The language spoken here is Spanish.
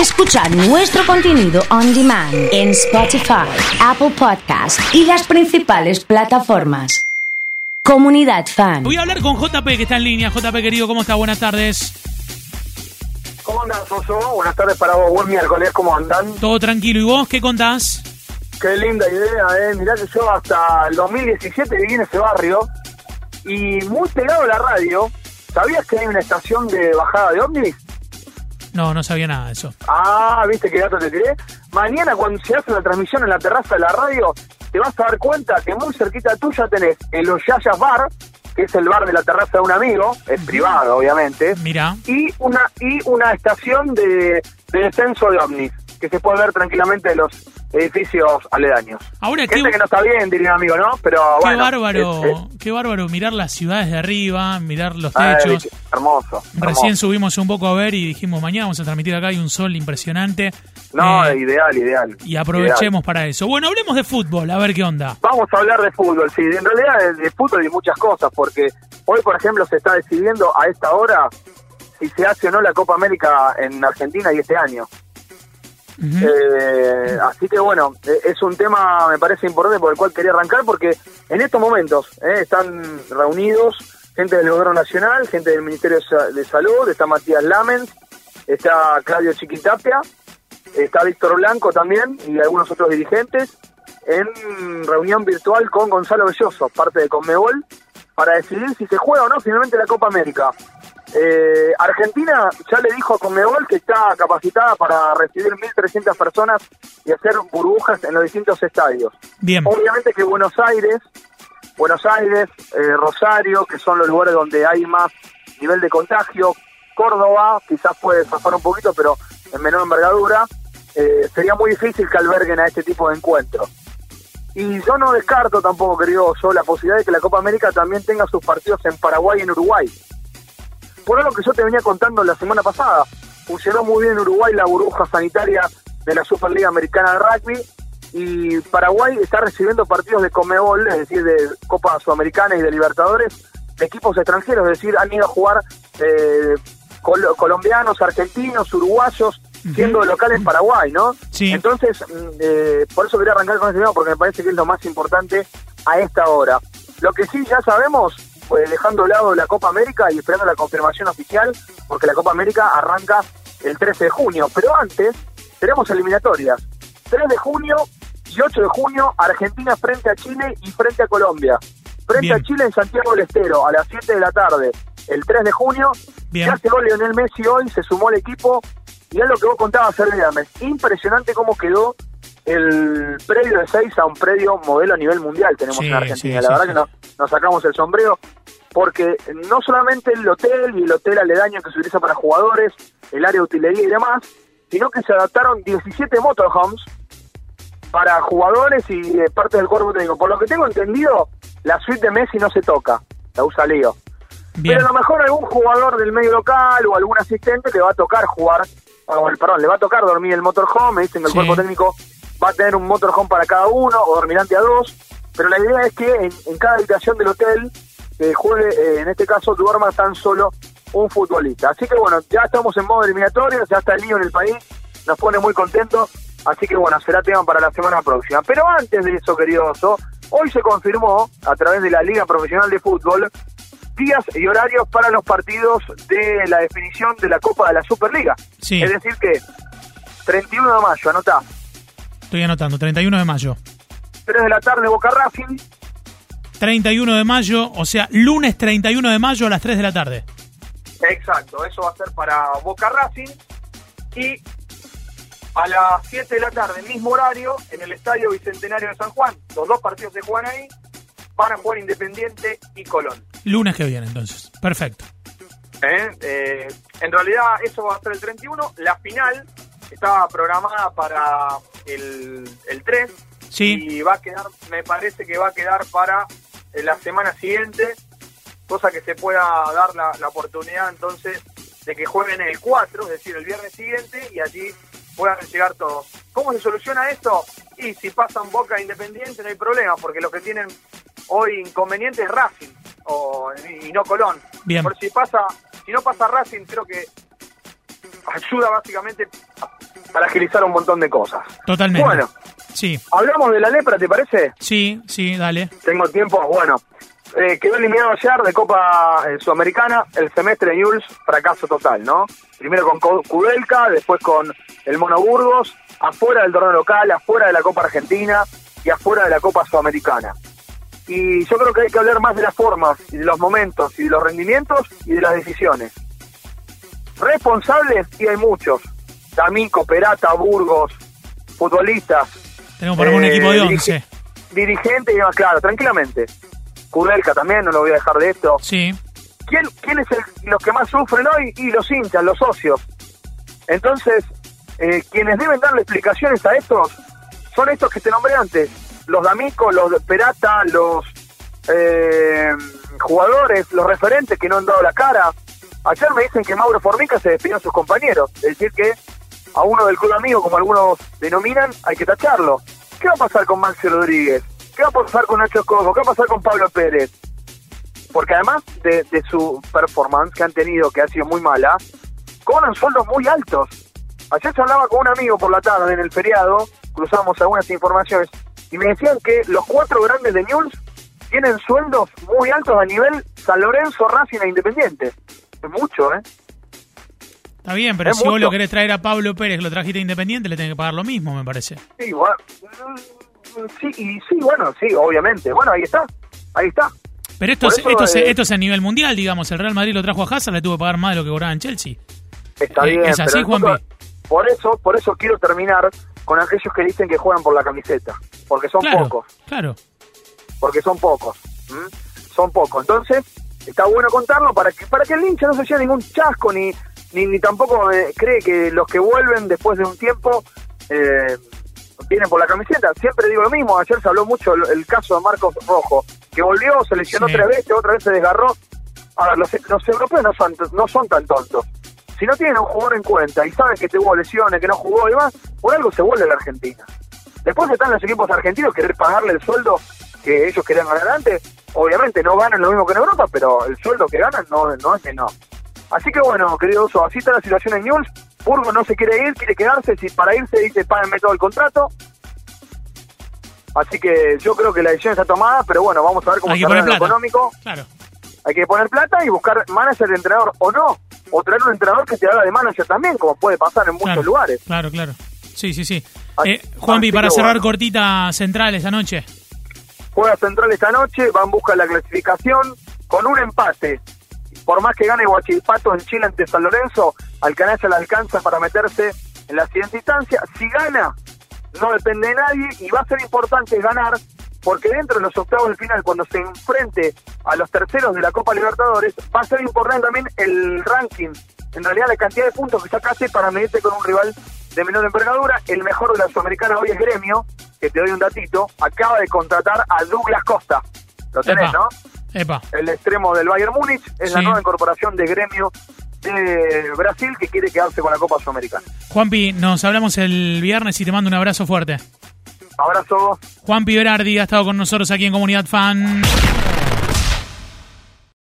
Escuchar nuestro contenido on demand en Spotify, Apple Podcast y las principales plataformas. Comunidad Fan. Voy a hablar con JP que está en línea. JP querido, ¿cómo está? Buenas tardes. ¿Cómo andan, Soso? Buenas tardes para vos. Buen miércoles, ¿cómo andan? Todo tranquilo. ¿Y vos qué contás? Qué linda idea, ¿eh? Mirá que yo hasta el 2017 viví en ese barrio y muy pegado a la radio. ¿Sabías que hay una estación de bajada de ovnis? No, no sabía nada de eso. Ah, ¿viste qué dato te tiré? Mañana cuando se hace la transmisión en la terraza de la radio, te vas a dar cuenta que muy cerquita tuya tenés el Yayas Bar, que es el bar de la terraza de un amigo, es privado obviamente, Mira. y una y una estación de, de descenso de ovnis, que se puede ver tranquilamente de los edificios aledaños. Ahora, qué, Gente que no está bien, diría un amigo, ¿no? Pero qué bueno. bárbaro, es- es- qué bárbaro mirar las ciudades de arriba, mirar los ay, techos. hermoso. Recién subimos un poco a ver y dijimos, mañana vamos a transmitir acá, hay un sol impresionante. No, Eh, ideal, ideal. y aprovechemos ideal. para eso. Bueno, hablemos de fútbol, a ver qué onda. Vamos a hablar de fútbol, sí, en realidad de, de fútbol y muchas cosas, porque hoy, por ejemplo, se está decidiendo a esta hora si se hace o no la Copa América en Argentina y este año. Eh, así que bueno, eh, es un tema, me parece importante, por el cual quería arrancar, porque en estos momentos eh, están reunidos gente del Gobierno Nacional, gente del Ministerio de Salud, está Matías Lamens, está Claudio Chiquitapia, está Víctor Blanco también y algunos otros dirigentes en reunión virtual con Gonzalo Belloso, parte de Conmebol, para decidir si se juega o no finalmente la Copa América. Eh, Argentina ya le dijo a Conmebol que está capacitada para recibir 1.300 personas y hacer burbujas en los distintos estadios. Bien. Obviamente que Buenos Aires, Buenos Aires, eh, Rosario, que son los lugares donde hay más nivel de contagio, Córdoba, quizás puede zafar un poquito, pero en menor envergadura, eh, sería muy difícil que alberguen a este tipo de encuentros. Y yo no descarto tampoco, querido yo, la posibilidad de que la Copa América también tenga sus partidos en Paraguay y en Uruguay. Por algo que yo te venía contando la semana pasada, funcionó muy bien en Uruguay la burbuja sanitaria de la Superliga Americana de Rugby y Paraguay está recibiendo partidos de Comebol, es decir, de Copa Sudamericana y de Libertadores, de equipos extranjeros, es decir, han ido a jugar eh, col- colombianos, argentinos, uruguayos, siendo de local en Paraguay, ¿no? Sí. Entonces, mm, eh, por eso quería arrancar con este tema, porque me parece que es lo más importante a esta hora. Lo que sí ya sabemos, pues dejando de lado la Copa América y esperando la confirmación oficial, porque la Copa América arranca el 13 de junio, pero antes tenemos eliminatorias. 3 de junio y 8 de junio, Argentina frente a Chile y frente a Colombia. Frente Bien. a Chile en Santiago del Estero, a las 7 de la tarde, el 3 de junio. Bien. Ya llegó Lionel Messi hoy, se sumó al equipo, y es lo que vos contabas viernes. Impresionante cómo quedó el predio de 6 a un predio modelo a nivel mundial tenemos Sí, en Argentina. sí, la sí, verdad que nos, nos sacamos el sombrero porque no solamente el hotel y el hotel aledaño que se utiliza para jugadores, el área de utilería y demás, sino que se adaptaron 17 motorhomes para jugadores y eh, parte del cuerpo técnico. Por lo que tengo entendido, la suite de Messi no se toca, la usa Leo. Bien. Pero a lo mejor algún jugador del medio local o algún asistente le va a tocar jugar, o, perdón, le va a tocar dormir el motorhome, me dicen que el Sí. cuerpo técnico va a tener un motorhome para cada uno o dormirán de a dos, pero la idea es que en, en cada habitación del hotel eh, juegue, eh, en este caso, duerma tan solo un futbolista. Así que bueno, ya estamos en modo eliminatorio, ya está el lío en el país, nos pone muy contentos, así que bueno, será tema para la semana próxima. Pero antes de eso, querido Oso, hoy se confirmó a través de la Liga Profesional de Fútbol días y horarios para los partidos de la definición de la Copa de la Superliga. Sí. Es decir que 31 de mayo, anotá, Estoy anotando, 31 de mayo. 3 de la tarde Boca Racing, 31 de mayo, o sea, lunes 31 de mayo a las 3 de la tarde. Exacto, eso va a ser para Boca Racing. Y a las 7 de la tarde, mismo horario, en el Estadio Bicentenario de San Juan. Los dos partidos se juegan ahí. Van a jugar Independiente y Colón. Lunes que viene, entonces. Perfecto. ¿Eh? Eh, en realidad, eso va a ser el 31. La final estaba programada para el, el 3. Sí. Y va a quedar, me parece que va a quedar para eh, la semana siguiente. Cosa que se pueda dar la, la oportunidad entonces de que jueguen el 4, es decir, el viernes siguiente, y allí puedan llegar todos. ¿Cómo se soluciona esto? Y si pasan Boca e Independiente no hay problema, porque los que tienen hoy inconveniente es Racing o, y no Colón. Bien. Por si pasa, si no pasa Racing, creo que ayuda básicamente para agilizar un montón de cosas. Totalmente. Bueno, Sí, hablamos de la lepra, ¿te parece? sí, sí, dale. Tengo tiempo, bueno. Eh, quedó eliminado ayer de Copa eh, Sudamericana el semestre de Newell's, fracaso total, ¿no? Primero con Co- Kudelka, después con el Mono Burgos, afuera del torneo local, afuera de la Copa Argentina y afuera de la Copa Sudamericana. Y yo creo que hay que hablar más de las formas y de los momentos y de los rendimientos y de las decisiones. Responsables, y hay muchos. D'Amico, Perata, Burgos, futbolistas, Tenemos para un eh, equipo de dirige- 11. dirigente y demás, claro, tranquilamente. Kudelka también, no lo voy a dejar de esto. Sí, ¿Quién, quién es el, los que más sufren hoy? Y los hinchas, los socios. Entonces, eh, quienes deben darle explicaciones a estos son estos que te nombré antes. Los D'Amico, los de Perata, los eh, jugadores, los referentes que no han dado la cara. Ayer me dicen que Mauro Formica se despidió a sus compañeros. Es decir, que a uno del club amigo, como algunos denominan, hay que tacharlo. ¿Qué va a pasar con Maxi Rodríguez? ¿Qué va a pasar con Nacho Coco? ¿Qué va a pasar con Pablo Pérez? Porque además de, de su performance que han tenido, que ha sido muy mala, cobran sueldos muy altos. Ayer se hablaba con un amigo por la tarde en el feriado, cruzamos algunas informaciones, y me decían que los cuatro grandes de News tienen sueldos muy altos a nivel San Lorenzo, Racing e Independiente. Es mucho, ¿eh? Está bien, pero Es si vos lo querés traer a Pablo Pérez, que lo trajiste a Independiente, le tenés que pagar lo mismo, me parece. Sí, bueno, mm, sí, y sí, bueno, sí, obviamente. Bueno, ahí está, ahí está. Pero esto, es, eso, esto, es, eh, esto es a nivel mundial, digamos. El Real Madrid lo trajo a Hazard, le tuvo que pagar más de lo que cobraba en Chelsea. Está Eh, bien, es así, fútbol- por eso, por eso quiero terminar con aquellos que dicen que juegan por la camiseta, porque son Claro, pocos, claro. porque son pocos, ¿m? son pocos. Entonces, está bueno contarlo para que para que el hincha no se lleve ningún chasco ni ni, ni tampoco eh, cree que los que vuelven después de un tiempo eh, vienen por la camiseta. Siempre digo lo mismo. Ayer se habló mucho el, el caso de Marcos Rojo, que volvió, se lesionó Sí. tres veces, otra vez se desgarró. A ver, los, los europeos no son, no son tan tontos. Si no tienen a un jugador en cuenta y saben que tuvo lesiones, que no jugó y demás, por algo se vuelve a la Argentina. Después están los equipos argentinos querer pagarle el sueldo que ellos querían ganar antes. Obviamente no ganan lo mismo que en Europa, pero el sueldo que ganan no, no es menor. Así que bueno, querido Oso, así está la situación en News. Burgos no se quiere ir, quiere quedarse. Si para irse dice, páganme todo el contrato. Así que yo creo que la decisión está tomada, pero bueno, vamos a ver cómo se lo económico. Claro. Hay que poner plata y buscar manager de entrenador o no. O traer un entrenador que te haga de manager también, como puede pasar en muchos claro, lugares. Claro, claro. Sí, sí, sí. Así- Eh, Juanpi, para cerrar bueno. cortita central esta noche. Juega Central esta noche, va en busca de la clasificación con un empate. Por más que gane Guachipato en Chile ante San Lorenzo, al canalla le alcanza para meterse en la siguiente instancia. Si gana, no depende de nadie y va a ser importante ganar porque dentro de los octavos del final, cuando se enfrente a los terceros de la Copa Libertadores, va a ser importante también el ranking. En realidad, la cantidad de puntos que sacaste para medirte con un rival de menor envergadura. El mejor de la Sudamericana hoy es Gremio, que te doy un datito. Acaba de contratar a Douglas Costa. Lo tenés, Epa. ¿no? Epa. El extremo del Bayern Múnich. Es la nueva incorporación de Gremio de Brasil que quiere quedarse con la Copa Sudamericana. Juanpi, nos hablamos el viernes y te mando un abrazo fuerte. Abrazo. Juanpi Berardi ha estado con nosotros aquí en Comunidad Fan.